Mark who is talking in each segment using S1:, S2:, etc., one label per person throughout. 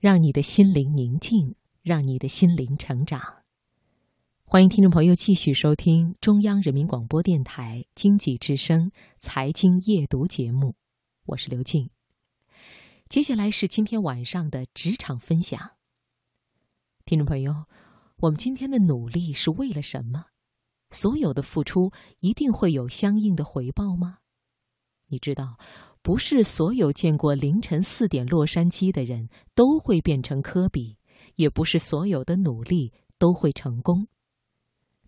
S1: 让你的心灵宁静，让你的心灵成长。欢迎听众朋友继续收听中央人民广播电台经济之声财经夜读节目，我是刘静。接下来是今天晚上的职场分享。听众朋友，我们今天的努力是为了什么？所有的付出一定会有相应的回报吗？你知道，不是所有见过凌晨四点洛杉矶的人都会变成科比，也不是所有的努力都会成功。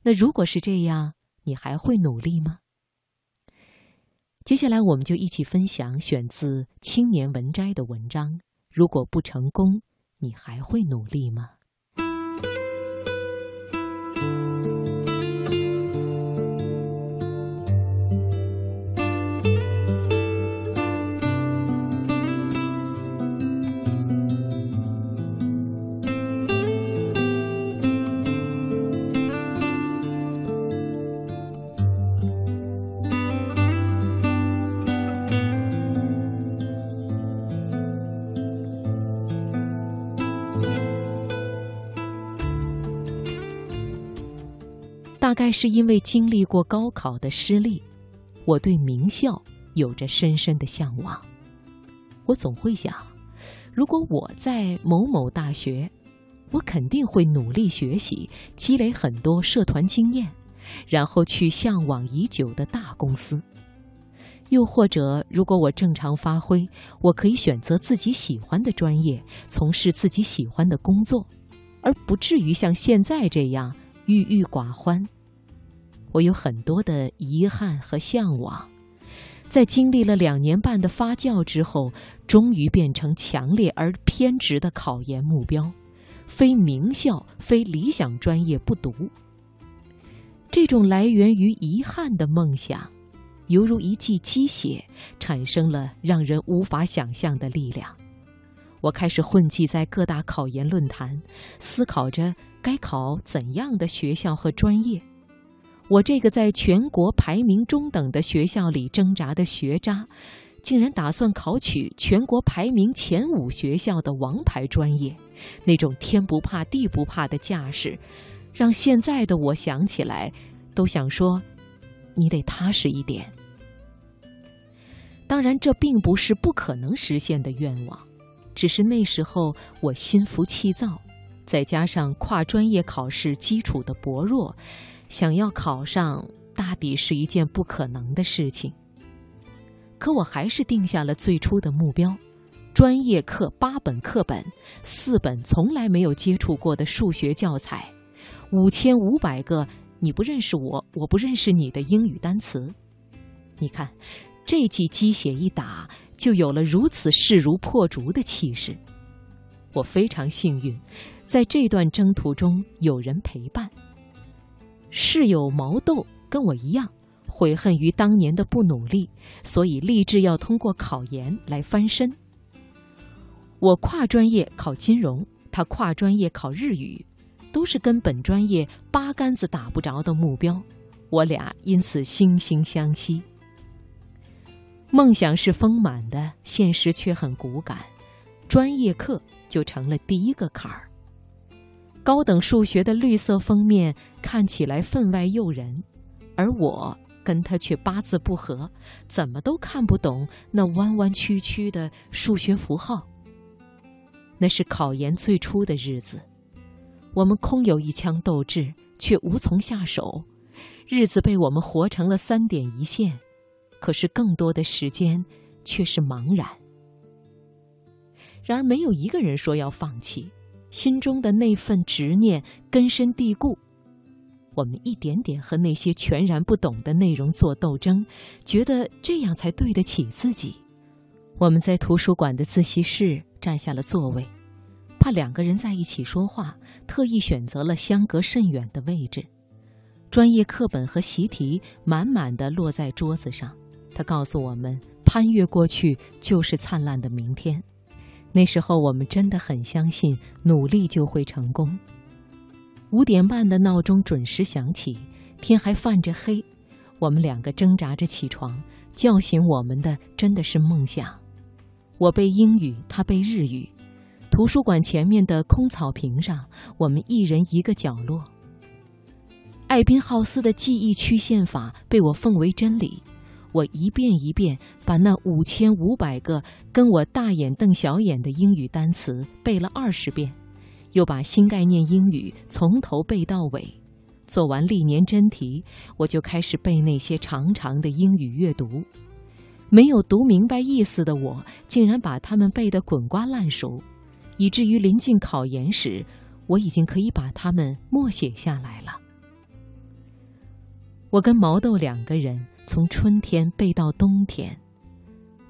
S1: 那如果是这样，你还会努力吗？接下来，我们就一起分享选自《青年文摘》的文章。如果不成功，你还会努力吗？大概是因为经历过高考的失利，我对名校有着深深的向往。我总会想，如果我在某某大学，我肯定会努力学习，积累很多社团经验，然后去向往已久的大公司。又或者，如果我正常发挥，我可以选择自己喜欢的专业，从事自己喜欢的工作，而不至于像现在这样。郁郁寡欢，我有很多的遗憾和向往，在经历了两年半的发酵之后，终于变成强烈而偏执的考研目标：非名校、非理想专业不读。这种来源于遗憾的梦想，犹如一剂鸡血，产生了让人无法想象的力量。我开始混迹在各大考研论坛，思考着。该考怎样的学校和专业？我这个在全国排名中等的学校里挣扎的学渣，竟然打算考取全国排名前五学校的王牌专业。那种天不怕地不怕的架势，让现在的我想起来，都想说：你得踏实一点。当然，这并不是不可能实现的愿望，只是那时候我心浮气躁。再加上跨专业考试基础的薄弱，想要考上大抵是一件不可能的事情。可我还是定下了最初的目标：专业课八本课本，四本从来没有接触过的数学教材，五千五百个你不认识我，我不认识你的英语单词。你看，这记鸡血一打，就有了如此势如破竹的气势。我非常幸运。在这段征途中，有人陪伴。室友毛豆跟我一样，悔恨于当年的不努力，所以立志要通过考研来翻身。我跨专业考金融，他跨专业考日语，都是跟本专业八竿子打不着的目标，我俩因此惺惺相惜。梦想是丰满的，现实却很骨感，专业课就成了第一个坎儿。高等数学的绿色封面看起来分外诱人，而我跟他却八字不合，怎么都看不懂那弯弯曲曲的数学符号。那是考研最初的日子，我们空有一腔斗志，却无从下手，日子被我们活成了三点一线，可是更多的时间却是茫然。然而，没有一个人说要放弃。心中的那份执念根深蒂固，我们一点点和那些全然不懂的内容做斗争，觉得这样才对得起自己。我们在图书馆的自习室占下了座位，怕两个人在一起说话，特意选择了相隔甚远的位置。专业课本和习题满满的落在桌子上，他告诉我们：攀越过去就是灿烂的明天。那时候我们真的很相信努力就会成功。五点半的闹钟准时响起，天还泛着黑，我们两个挣扎着起床，叫醒我们的真的是梦想。我背英语，他背日语，图书馆前面的空草坪上，我们一人一个角落。艾宾浩斯的记忆曲线法被我奉为真理，我一遍一遍把那五千五百个跟我大眼瞪小眼的英语单词背了二十遍，又把新概念英语从头背到尾。做完历年真题，我就开始背那些长长的英语阅读。没有读明白意思的我，竟然把它们背得滚瓜烂熟。以至于临近考研时，我已经可以把它们默写下来了。我跟毛豆两个人从春天背到冬天，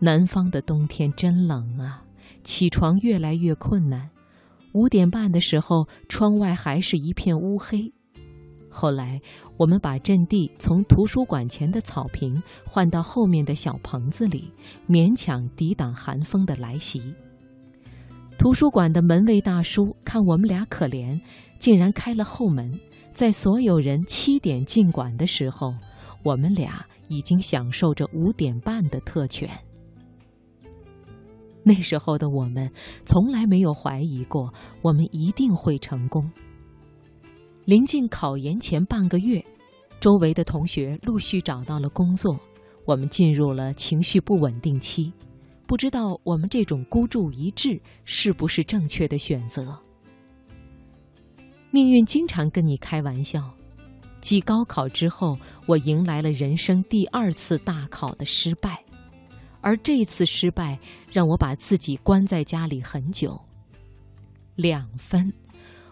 S1: 南方的冬天真冷啊！起床越来越困难，五点半的时候，窗外还是一片乌黑。后来，我们把阵地从图书馆前的草坪换到后面的小棚子里，勉强抵挡寒风的来袭。图书馆的门卫大叔看我们俩可怜，竟然开了后门。在所有人七点进馆的时候，我们俩已经享受着五点半的特权。那时候的我们从来没有怀疑过我们一定会成功。临近考研前半个月，周围的同学陆续找到了工作，我们进入了情绪不稳定期。不知道我们这种孤注一掷是不是正确的选择？命运经常跟你开玩笑。继高考之后，我迎来了人生第二次大考的失败，而这次失败让我把自己关在家里很久。两分，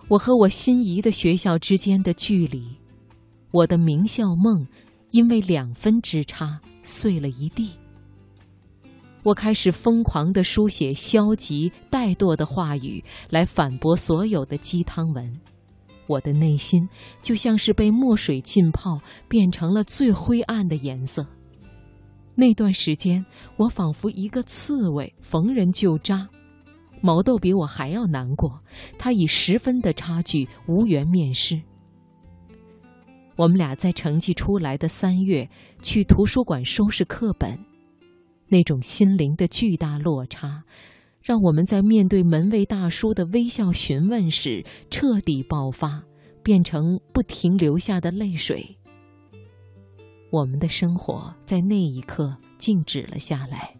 S1: 我和我心仪的学校之间的距离，我的名校梦，因为两分之差碎了一地。我开始疯狂地书写消极怠惰的话语，来反驳所有的鸡汤文。我的内心就像是被墨水浸泡，变成了最灰暗的颜色。那段时间，我仿佛一个刺猬，逢人就扎。毛豆比我还要难过，他以十分的差距无缘面试。我们俩在成绩出来的三月去图书馆收拾课本。那种心灵的巨大落差，让我们在面对门卫大叔的微笑询问时彻底爆发，变成不停流下的泪水。我们的生活在那一刻静止了下来。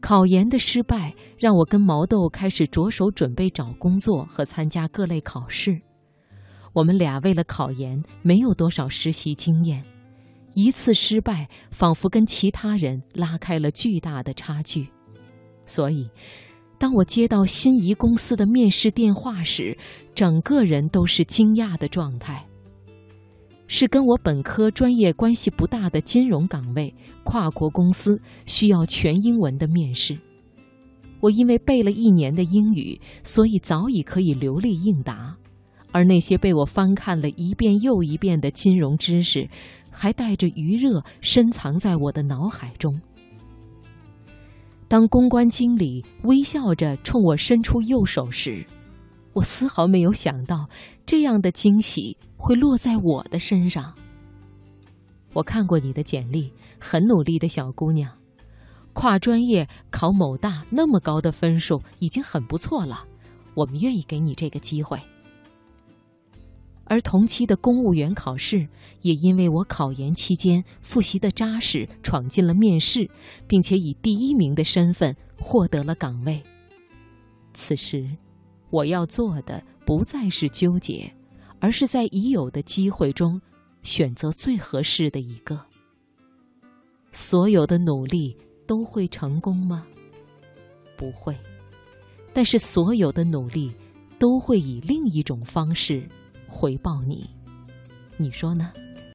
S1: 考研的失败让我跟毛豆开始着手准备找工作和参加各类考试。我们俩为了考研没有多少实习经验。一次失败，仿佛跟其他人拉开了巨大的差距。所以，当我接到心仪公司的面试电话时，整个人都是惊讶的状态。是跟我本科专业关系不大的金融岗位，跨国公司需要全英文的面试。我因为背了一年的英语，所以早已可以流利应答。而那些被我翻看了一遍又一遍的金融知识，还带着余热深藏在我的脑海中。当公关经理微笑着冲我伸出右手时，我丝毫没有想到这样的惊喜会落在我的身上。我看过你的简历，很努力的小姑娘，跨专业考某大那么高的分数已经很不错了，我们愿意给你这个机会。而同期的公务员考试，也因为我考研期间复习的扎实，闯进了面试，并且以第一名的身份获得了岗位。此时，我要做的不再是纠结，而是在已有的机会中选择最合适的一个。所有的努力都会成功吗？不会。但是所有的努力都会以另一种方式。回报你，你说呢？